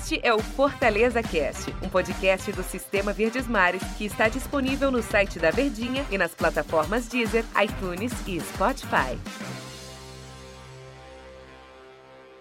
Este é o Fortaleza Cast, um podcast do Sistema Verdes Mares que está disponível no site da Verdinha e nas plataformas Deezer, iTunes e Spotify.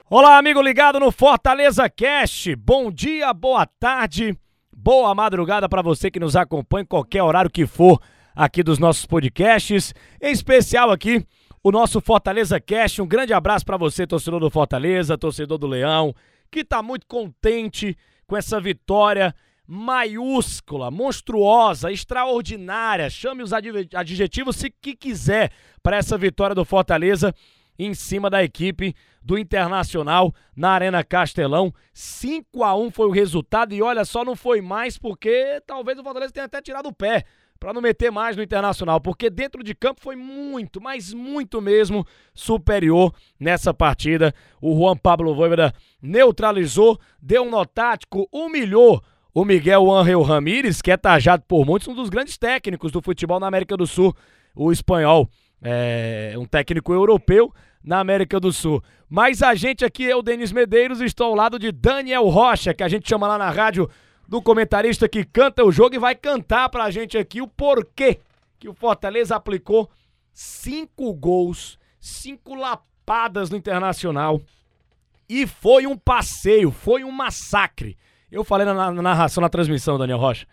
Olá, amigo ligado no Fortaleza Cast. Bom dia, boa tarde, boa madrugada para você que nos acompanha em qualquer horário que for aqui dos nossos podcasts. Em especial aqui o nosso Fortaleza Cast. Um grande abraço para você, torcedor do Fortaleza, torcedor do Leão, que está muito contente com essa vitória maiúscula, monstruosa, extraordinária. Chame os adjetivos se que quiser para essa vitória do Fortaleza em cima da equipe do Internacional na Arena Castelão. 5 a 1 foi o resultado e olha só, não foi mais porque talvez o Fortaleza tenha até tirado o pé para não meter mais no Internacional, porque dentro de campo foi muito, mas muito mesmo superior nessa partida. O Juan Pablo Voivoda neutralizou, deu um nó tático, humilhou o Miguel Ángel Ramírez, que é tajado por muitos um dos grandes técnicos do futebol na América do Sul, o espanhol, é um técnico europeu na América do Sul. Mas a gente aqui é o Denis Medeiros, estou ao lado de Daniel Rocha, que a gente chama lá na rádio do comentarista que canta o jogo e vai cantar pra gente aqui o porquê que o Fortaleza aplicou cinco gols, cinco lapadas no Internacional. E foi um passeio, foi um massacre. Eu falei na, na narração, na transmissão, Daniel Rocha.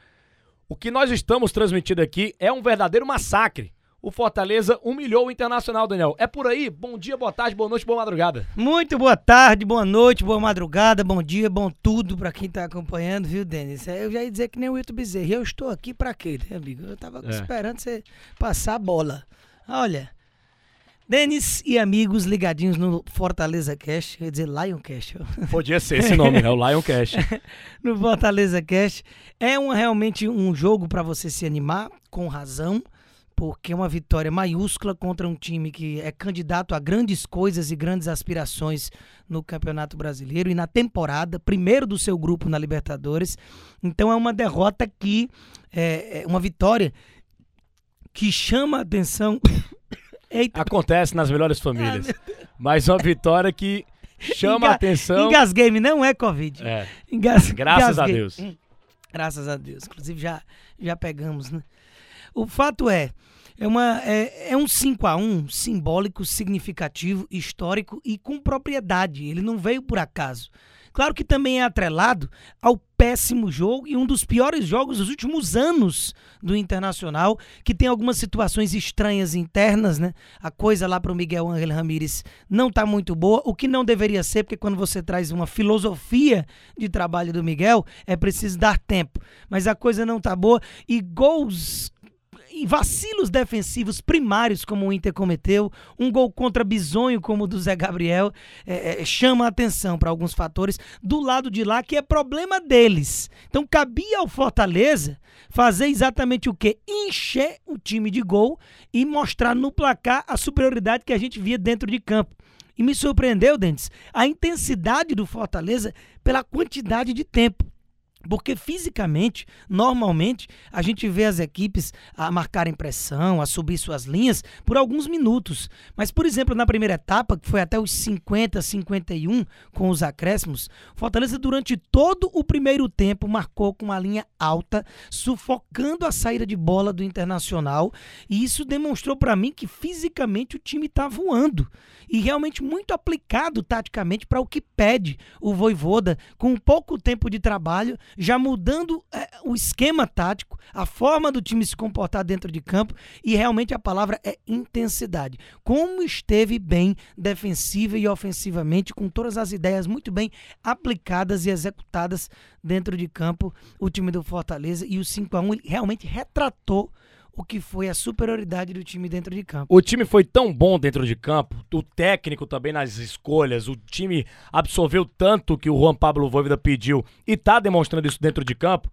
O que nós estamos transmitindo aqui é um verdadeiro massacre o Fortaleza humilhou o Internacional, Daniel. É por aí? Bom dia, boa tarde, boa noite, boa madrugada. Muito boa tarde, boa noite, boa madrugada, bom dia, bom tudo pra quem tá acompanhando, viu, Denis? É, eu já ia dizer que nem o Wilton Bezerra. Eu estou aqui pra quê, né, amigo? Eu tava é. esperando você passar a bola. Olha, Denis e amigos ligadinhos no Fortaleza Cast, quer dizer Lion Cast. Podia ser esse nome, né? O Lion Cast. no Fortaleza Cast. É um, realmente um jogo para você se animar, com razão porque é uma vitória maiúscula contra um time que é candidato a grandes coisas e grandes aspirações no Campeonato Brasileiro e na temporada, primeiro do seu grupo na Libertadores. Então é uma derrota que é, é uma vitória que chama a atenção. Eita. Acontece nas melhores famílias. Ah, mas uma vitória que chama Enga a atenção. Engasguei-me, não é Covid. É. Engas... Graças a Deus. Hum. Graças a Deus. Inclusive já, já pegamos, né? O fato é, é, uma, é, é um 5 a 1 simbólico, significativo, histórico e com propriedade. Ele não veio por acaso. Claro que também é atrelado ao péssimo jogo e um dos piores jogos dos últimos anos do Internacional, que tem algumas situações estranhas internas, né? A coisa lá para o Miguel Ángel Ramírez não está muito boa, o que não deveria ser, porque quando você traz uma filosofia de trabalho do Miguel, é preciso dar tempo. Mas a coisa não está boa e gols e vacilos defensivos primários como o Inter cometeu, um gol contra Bisonho como o do Zé Gabriel, é, é, chama a atenção para alguns fatores do lado de lá que é problema deles. Então cabia ao Fortaleza fazer exatamente o que? Encher o time de gol e mostrar no placar a superioridade que a gente via dentro de campo. E me surpreendeu, Dentes, a intensidade do Fortaleza pela quantidade de tempo. Porque fisicamente, normalmente, a gente vê as equipes a marcarem pressão, a subir suas linhas por alguns minutos. Mas, por exemplo, na primeira etapa, que foi até os 50, 51 com os acréscimos, Fortaleza durante todo o primeiro tempo marcou com uma linha alta, sufocando a saída de bola do Internacional. E isso demonstrou para mim que fisicamente o time está voando. E realmente muito aplicado taticamente para o que pede o Voivoda, com pouco tempo de trabalho já mudando é, o esquema tático, a forma do time se comportar dentro de campo e realmente a palavra é intensidade. Como esteve bem defensiva e ofensivamente, com todas as ideias muito bem aplicadas e executadas dentro de campo, o time do Fortaleza e o 5 a 1 realmente retratou o que foi a superioridade do time dentro de campo. O time foi tão bom dentro de campo, o técnico também nas escolhas, o time absorveu tanto que o Juan Pablo Voivoda pediu e tá demonstrando isso dentro de campo,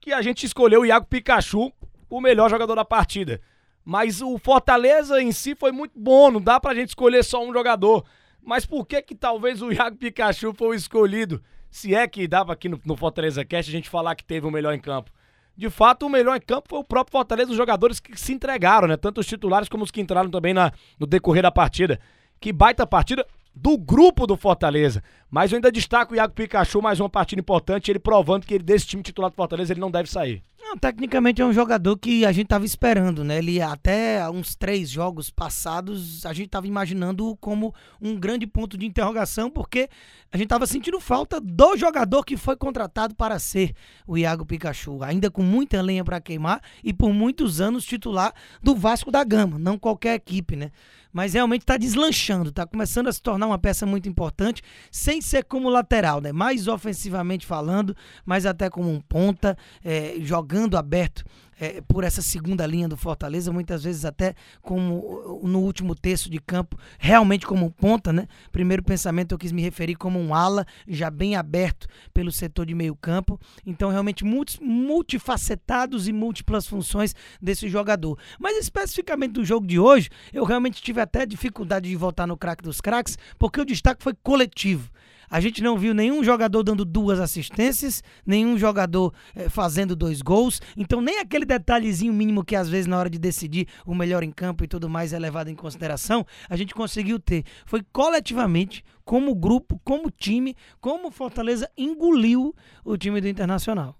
que a gente escolheu o Iago Pikachu, o melhor jogador da partida. Mas o Fortaleza em si foi muito bom, não dá pra gente escolher só um jogador. Mas por que que talvez o Iago Pikachu foi o escolhido? Se é que dava aqui no, no Fortaleza Cast a gente falar que teve o melhor em campo de fato, o melhor em campo foi o próprio Fortaleza, os jogadores que se entregaram, né? Tanto os titulares como os que entraram também na, no decorrer da partida. Que baita partida. do grupo do Fortaleza. Mas eu ainda destaco o Iago Pikachu, mais uma partida importante, ele provando que ele desse time titular do Fortaleza ele não deve sair. Não, tecnicamente é um jogador que a gente estava esperando, né? Ele até uns três jogos passados a gente estava imaginando como um grande ponto de interrogação, porque a gente estava sentindo falta do jogador que foi contratado para ser o Iago Pikachu, ainda com muita lenha para queimar e por muitos anos titular do Vasco da Gama, não qualquer equipe, né? Mas realmente está deslanchando, está começando a se tornar uma peça muito importante, sem ser como lateral, né? Mais ofensivamente falando, mas até como um ponta, é, jogando aberto é, por essa segunda linha do Fortaleza, muitas vezes até como no último terço de campo, realmente como ponta, né? Primeiro pensamento eu quis me referir como um ala, já bem aberto pelo setor de meio campo. Então, realmente multi, multifacetados e múltiplas funções desse jogador. Mas especificamente do jogo de hoje, eu realmente tive até dificuldade de voltar no craque dos craques, porque o destaque foi coletivo. A gente não viu nenhum jogador dando duas assistências, nenhum jogador eh, fazendo dois gols. Então, nem aquele detalhezinho mínimo que às vezes na hora de decidir o melhor em campo e tudo mais é levado em consideração, a gente conseguiu ter. Foi coletivamente, como grupo, como time, como Fortaleza engoliu o time do Internacional.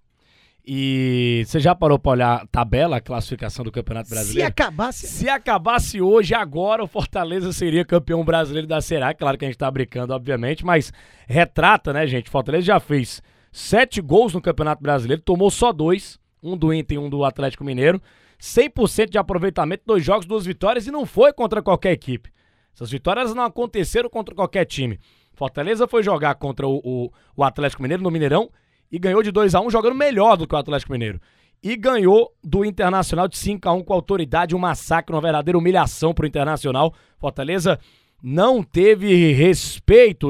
E você já parou para olhar a tabela, a classificação do Campeonato Brasileiro? Se acabasse. Se acabasse hoje, agora, o Fortaleza seria campeão brasileiro da Será. Claro que a gente tá brincando, obviamente, mas retrata, né, gente? Fortaleza já fez sete gols no Campeonato Brasileiro, tomou só dois, um do Inter e um do Atlético Mineiro. 100% de aproveitamento, dois jogos, duas vitórias e não foi contra qualquer equipe. Essas vitórias não aconteceram contra qualquer time. Fortaleza foi jogar contra o, o, o Atlético Mineiro no Mineirão e ganhou de 2 a 1 jogando melhor do que o Atlético Mineiro. E ganhou do Internacional de 5 a 1 com autoridade, um massacre, uma verdadeira humilhação pro Internacional. Fortaleza não teve respeito,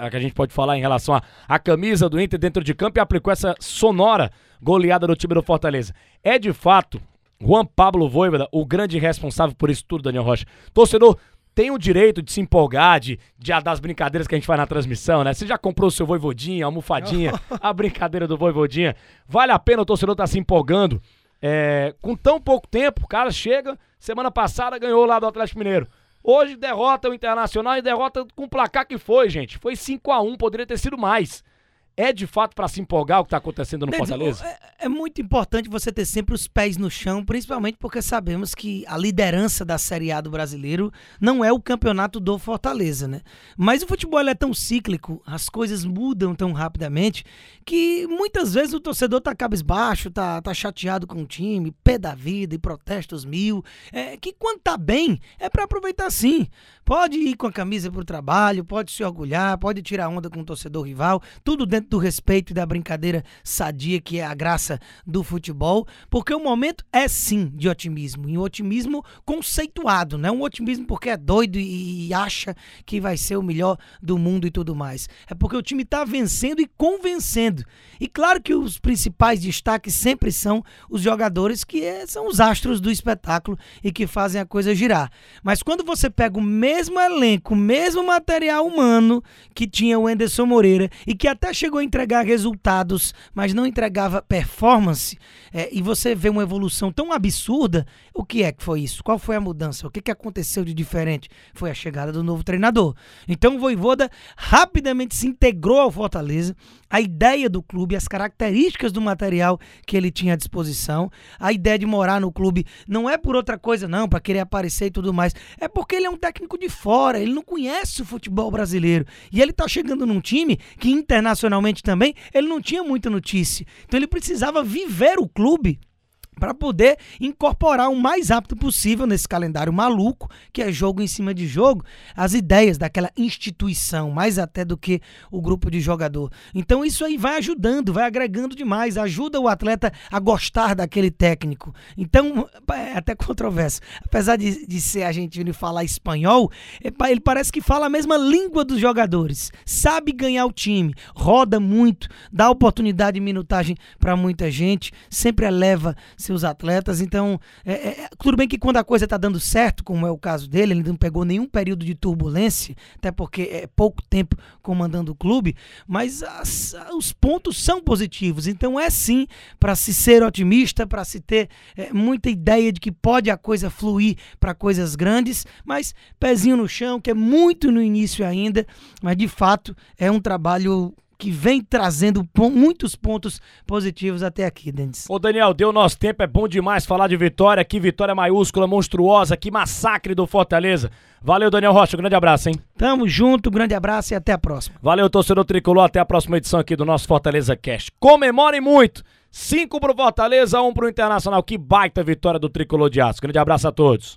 a que a gente pode falar em relação à camisa do Inter dentro de campo e aplicou essa sonora goleada no time do Fortaleza. É de fato Juan Pablo Voivoda, o grande responsável por isso tudo, Daniel Rocha. Torcedor tem o direito de se empolgar, de, de das brincadeiras que a gente faz na transmissão, né? Você já comprou o seu voivodinha, almofadinha, a brincadeira do voivodinha. Vale a pena o torcedor estar tá se empolgando. É, com tão pouco tempo, o cara chega, semana passada ganhou lá do Atlético Mineiro. Hoje derrota o Internacional e derrota com o placar que foi, gente. Foi 5 a 1 poderia ter sido mais é de fato para se empolgar o que está acontecendo no Fortaleza? É, é, muito importante você ter sempre os pés no chão, principalmente porque sabemos que a liderança da Série A do brasileiro não é o campeonato do Fortaleza, né? Mas o futebol é tão cíclico, as coisas mudam tão rapidamente, que muitas vezes o torcedor tá cabisbaixo, tá, tá chateado com o time, pé da vida e protestos mil. É, que quando tá bem, é para aproveitar sim. Pode ir com a camisa pro trabalho, pode se orgulhar, pode tirar onda com o torcedor rival, tudo dentro do respeito e da brincadeira sadia que é a graça do futebol, porque o momento é sim de otimismo, e um otimismo conceituado, não é um otimismo porque é doido e acha que vai ser o melhor do mundo e tudo mais. É porque o time está vencendo e convencendo. E claro que os principais destaques sempre são os jogadores que é, são os astros do espetáculo e que fazem a coisa girar. Mas quando você pega o mesmo elenco, o mesmo material humano que tinha o Enderson Moreira e que até chegou a entregar resultados, mas não entregava performance, é, e você vê uma evolução tão absurda, o que é que foi isso? Qual foi a mudança? O que, que aconteceu de diferente? Foi a chegada do novo treinador. Então o Voivoda rapidamente se integrou ao Fortaleza, a ideia do clube, as características do material que ele tinha à disposição, a ideia de morar no clube não é por outra coisa não, para querer aparecer e tudo mais, é porque ele é um técnico de fora, ele não conhece o futebol brasileiro e ele tá chegando num time que internacionalmente também ele não tinha muita notícia. Então ele precisava viver o clube para poder incorporar o mais rápido possível nesse calendário maluco, que é jogo em cima de jogo, as ideias daquela instituição, mais até do que o grupo de jogador. Então isso aí vai ajudando, vai agregando demais, ajuda o atleta a gostar daquele técnico. Então, é até controverso. Apesar de, de ser argentino e falar espanhol, é ele parece que fala a mesma língua dos jogadores, sabe ganhar o time, roda muito, dá oportunidade de minutagem para muita gente, sempre eleva seus atletas. Então, é, é, tudo bem que quando a coisa está dando certo, como é o caso dele, ele não pegou nenhum período de turbulência, até porque é pouco tempo comandando o clube, mas as, os pontos são positivos. Então, é sim para se ser otimista, para se ter é, muita ideia de que pode a coisa fluir para coisas grandes, mas pezinho no chão, que é muito no início ainda, mas de fato é um trabalho que vem trazendo muitos pontos positivos até aqui, Denis. Ô Daniel, deu nosso tempo, é bom demais falar de vitória, que vitória maiúscula, monstruosa, que massacre do Fortaleza. Valeu, Daniel Rocha, um grande abraço, hein? Tamo junto, grande abraço e até a próxima. Valeu, torcedor tricolor, até a próxima edição aqui do nosso Fortaleza Cast. Comemorem muito! Cinco pro Fortaleza, um pro Internacional. Que baita vitória do tricolor de aço. Grande abraço a todos.